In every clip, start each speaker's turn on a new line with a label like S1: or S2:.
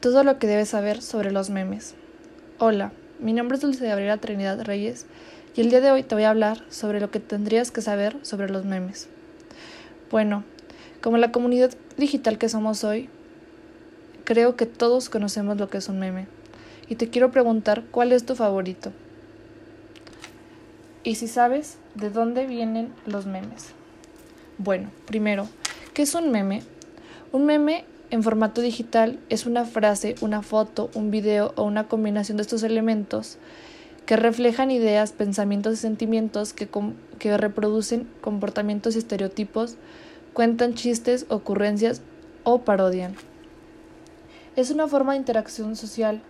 S1: Todo lo que debes saber sobre los memes. Hola, mi nombre es Dulce Gabriela Trinidad Reyes y el día de hoy te voy a hablar sobre lo que tendrías que saber sobre los memes. Bueno, como la comunidad digital que somos hoy, creo que todos conocemos lo que es un meme. Y te quiero preguntar cuál es tu favorito. Y si sabes de dónde vienen los memes. Bueno, primero, ¿qué es un meme? Un meme en formato digital es una frase, una foto, un video o una combinación de estos elementos que reflejan ideas, pensamientos y sentimientos que, reproducen comportamientos y estereotipos, cuentan chistes, ocurrencias o parodian. Es una forma de interacción social.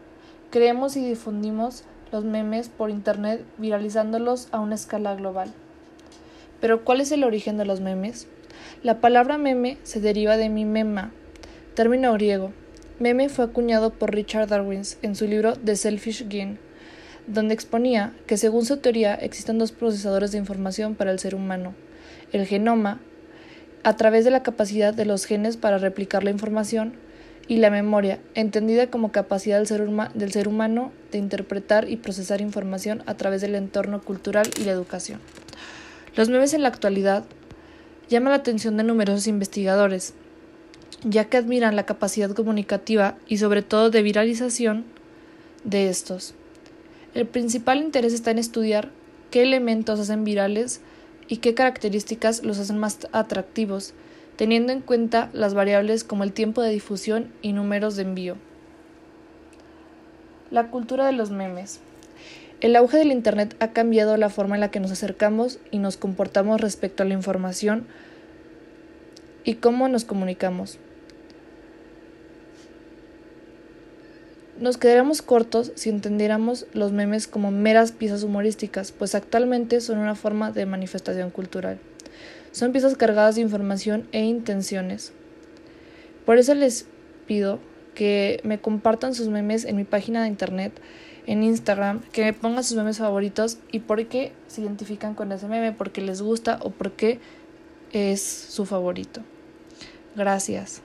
S1: Creemos y difundimos los memes por Internet viralizándolos a una escala global. Pero ¿cuál es el origen de los memes? La palabra meme se deriva de mimema, Término griego. Meme fue acuñado por Richard Darwin en su libro The Selfish Gene, donde exponía que según su teoría existen dos procesadores de información para el ser humano, el genoma, a través de la capacidad de los genes para replicar la información, y la memoria, entendida como capacidad del ser, del ser humano de interpretar y procesar información a través del entorno cultural y la educación. Los memes en la actualidad llaman la atención de numerosos investigadores, ya que admiran la capacidad comunicativa y sobre todo de viralización de estos. El principal interés está en estudiar qué elementos hacen virales y qué características los hacen más atractivos, teniendo en cuenta las variables como el tiempo de difusión y números de envío. La cultura de los memes. El auge del Internet ha cambiado la forma en la que nos acercamos y nos comportamos respecto a la información y cómo nos comunicamos. Nos quedaríamos cortos si entendiéramos los memes como meras piezas humorísticas, pues actualmente son una forma de manifestación cultural. Son piezas cargadas de información e intenciones. Por eso les pido que me compartan sus memes en mi página de internet, en Instagram, que me pongan sus memes favoritos y por qué se identifican con ese meme, porque les gusta o por qué es su favorito. Gracias.